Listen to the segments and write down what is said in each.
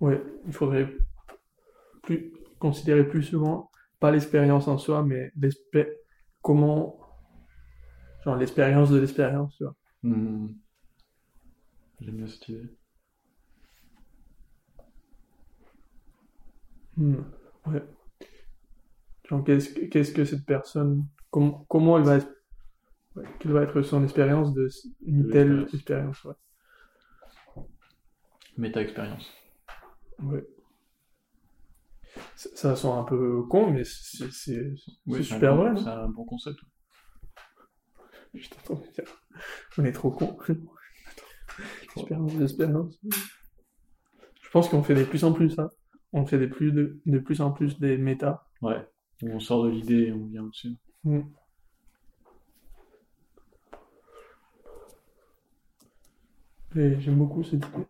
Ouais, il faudrait plus considérer plus souvent, pas l'expérience en soi, mais comment, genre l'expérience de l'expérience, tu vois. Hmm. J'aime bien cette idée. Hmm, Ouais. Genre, qu'est-ce que, qu'est-ce que cette personne, comment, comment elle va, être- ouais, quelle va être son expérience de une De telle expérience, ouais. Méta-expérience. Ouais. Ça, ça sent un peu con, mais c'est, c'est, Oui, c'est c'est un super bon- vrai, C'est un bon concept. Je t'entends dire. On est trop con. Expérience, expérience. Je pense qu'on fait de plus en plus, hein. On fait de plus, de, de plus en plus des méta. Ouais. On sort de l'idée et on vient au-dessus. Mm. Et j'aime beaucoup cette idée.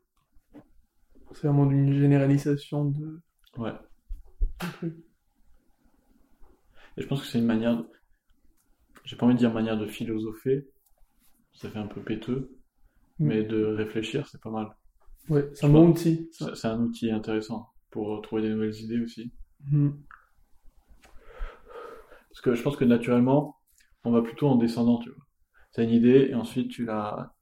C'est vraiment une généralisation de, Ouais. de. Et je pense que c'est une manière, de- j'ai pas envie de dire manière de philosopher, ça fait un peu péteux, Mm. mais de réfléchir, c'est pas mal. Ouais, c'est un bon outil. c'est un outil intéressant pour trouver des nouvelles idées aussi. Mm. Parce que je pense que naturellement, on va plutôt en descendant, tu vois. T'as une idée et ensuite tu la,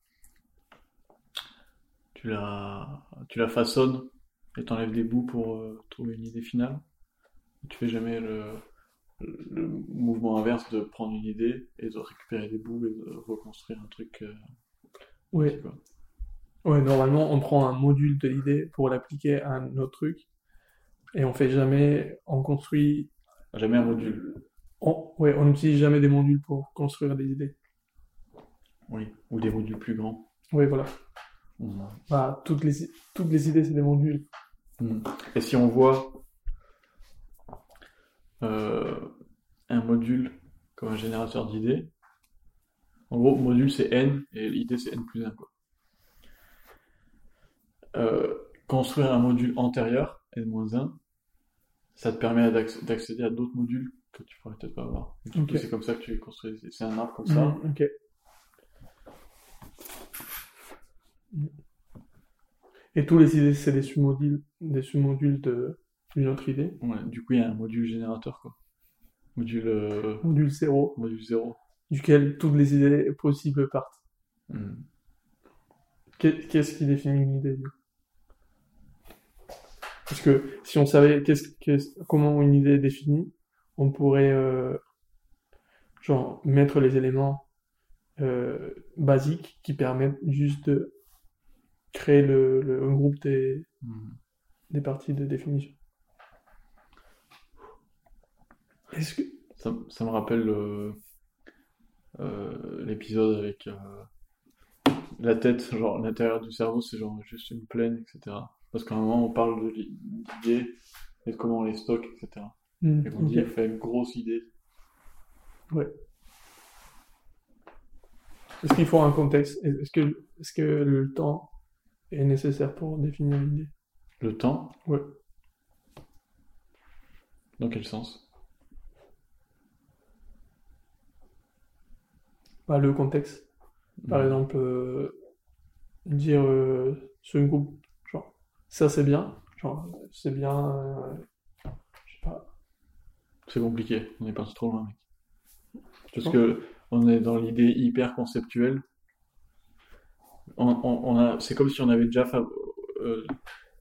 tu la, tu la façonnes et t'enlèves des bouts pour euh, trouver une idée finale. Tu fais jamais le, le mouvement inverse de prendre une idée et de récupérer des bouts et de reconstruire un truc. euh, vois. Ouais, normalement, on prend un module de l'idée pour l'appliquer à un autre truc. Et on fait jamais, on construit, Jamais un module. on, ouais, on n'utilise jamais des modules pour construire des idées. Oui. Ou des modules plus grands. Oui, voilà. Mm. Bah, toutes les, toutes les idées, c'est des modules. Mm. Et si on voit euh, un module comme un générateur d'idées, en gros, module c'est n et l'idée c'est n plus 1. Quoi. Euh, construire un module antérieur, n-1, ça te permet d'acc- d'accéder à d'autres modules que tu pourrais peut-être pas avoir. Du coup, Ok. c'est comme ça que tu construis. C'est un arbre comme ça. Ok. Et tous les idées, c'est des sous-modules, des sous-modules de, d'une autre idée. Ouais, du coup, il y a un module générateur, quoi. Module, euh, Module 0, module 0. duquel toutes les idées possibles partent. Mm. Qu'est- Qu'est-ce qui définit une idée, Parce que si on savait qu'est-ce, qu'est-ce- comment une idée est définie, on pourrait euh, genre mettre les éléments euh, basiques qui permettent juste de créer le, le un groupe des, Mm. des parties de définition. Est-ce que Ça, ça me rappelle euh, euh, l'épisode avec euh, la tête, genre l'intérieur du cerveau, c'est genre juste une plaine, etc. Parce qu'à un moment, on parle de l'i- d'idées et de comment on les stocke, etc. Hmm, Et on dit, ok. fait une grosse idée. Est-ce qu'il faut un contexte? Est-ce que, est-ce que le temps est nécessaire pour définir une idée Le temps, Ouais. dans quel sens? Pas le contexte. Par exemple, euh, dire euh, sur une groupe, genre, ça c'est bien, genre, c'est bien, euh, je sais pas. C'est compliqué, on est parti trop loin, mec. Parce penses que on est dans l'idée hyper conceptuelle. C'est comme si on avait déjà euh,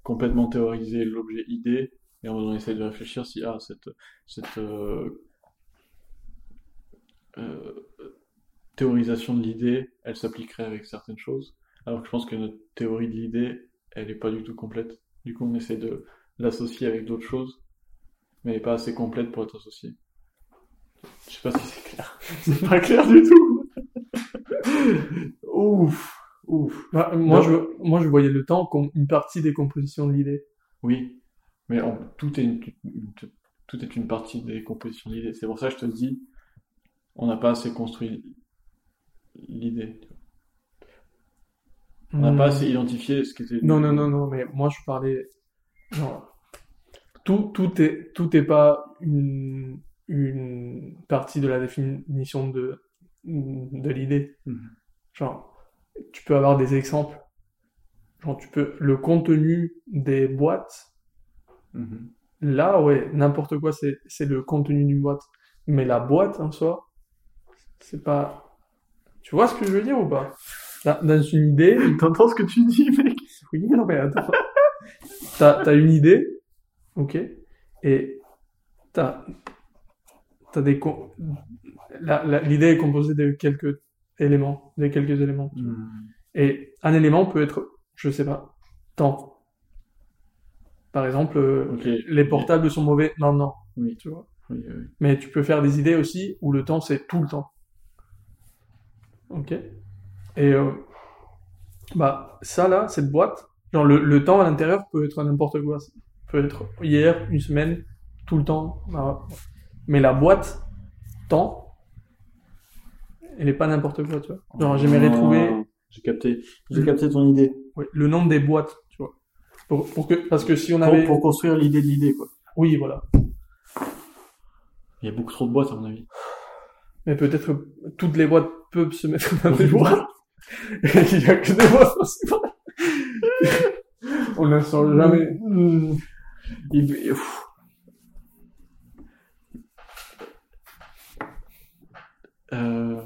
complètement théorisé l'objet idée, et on essaie de réfléchir si ah, cette, euh, euh, théorisation de l'idée, elle s'appliquerait avec certaines choses. Alors que je pense que notre théorie de l'idée, elle est pas du tout complète. Du coup, on essaie de l'associer avec d'autres choses, mais elle n'est pas assez complète pour être associée. Je sais pas si c'est clair. C'est pas clair du tout. Ouf, ouf. Bah, moi, je, moi, je voyais le temps comme une partie des compositions de l'idée. Oui, mais on- tout est une, une- tout est une partie des compositions de l'idée. C'est pour ça que je te dis, on n'a pas assez construit l'idée. On n'a pas Hmm. assez identifié ce qui était. Non, non, non, non, mais moi, je parlais, tout, tout est, tout est pas une, une partie de la définition de, de l'idée. Mhm. Genre, tu peux avoir des exemples. genre tu peux, le contenu des boîtes, Mhm. là, ouais, n'importe quoi, c'est, le contenu d'une boîte. Mais la boîte en soi, c'est pas, tu vois ce que je veux dire ou pas? Dans, dans une idée, T'entends ce que tu dis, mec? oui, non, mais attends. T'as, une idée, ok, et t'as, t'as des, l'idée est composée de quelques éléments, de quelques éléments. Mhm. Et un élément peut être, je sais pas, temps. Par exemple, euh, les portables sont mauvais. Non, non, Oui, tu vois. oui, oui. Mais tu peux faire des idées aussi où le temps c'est tout le temps. Ok. Et euh, bah ça là, cette boîte, genre le, le temps à l'intérieur peut être n'importe quoi. Ça peut être hier, une semaine, tout le temps. mais la boîte temps, elle est pas n'importe quoi, tu vois. Genre j'aimerais Ah, trouver J'ai capté. J'ai capté ton idée. ouais, le nombre des boîtes, tu vois. Pour, pour que, parce que si on avait, pour construire l'idée de l'idée, quoi. oui voilà. Il y a beaucoup trop de boîtes, à mon avis. Mais peut-être que toutes les boîtes peuvent se mettre dans des boîtes. Il y a que des boîtes. On n'en sort jamais. Hmm. Il- pff. Euh,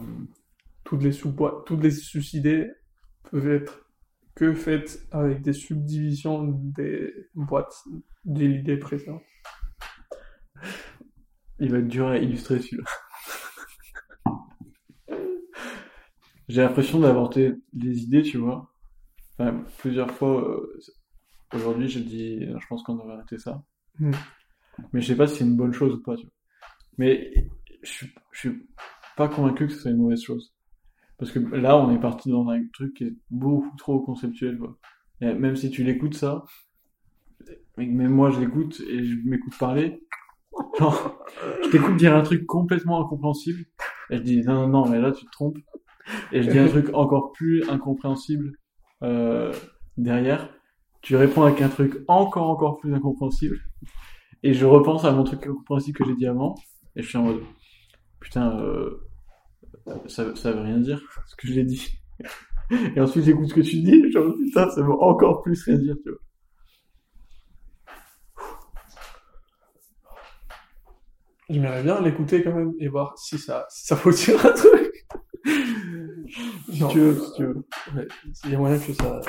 Toutes les sous-boîtes, toutes les sous-idées peuvent être que faites avec des subdivisions des boîtes de l'idée précédente. il va être dur à illustrer celui-là. J'ai l'impression d'inventer des idées, tu vois. Enfin, plusieurs fois, euh, aujourd'hui, j'ai dit, je pense qu'on devrait arrêter ça. Hmm. Mais je sais pas si c'est une bonne chose ou pas, tu vois. Mais je suis, je suis pas convaincu que ce soit une mauvaise chose. Parce que là, on est parti dans un truc qui est beaucoup trop conceptuel, quoi. Et même si tu l'écoutes ça, même moi je l'écoute et je m'écoute parler, genre, je t'écoute dire un truc complètement incompréhensible, et je dis non, non, non, mais là tu te trompes. Et je dis un truc encore plus incompréhensible euh, derrière. Tu réponds avec un truc encore, encore plus incompréhensible. Et je repense à mon truc incompréhensible que j'ai dit avant, et je suis en mode putain, euh, ça, ça veut rien dire ce que j'ai dit. Et ensuite j'écoute ce que tu dis, genre putain, ça veut encore plus rien dire, tu vois. J'aimerais bien l'écouter quand même et voir si ça, si ça faut dire un truc. Si Genre, tu veux, si tu veux. ouais, il y a moyen que ça,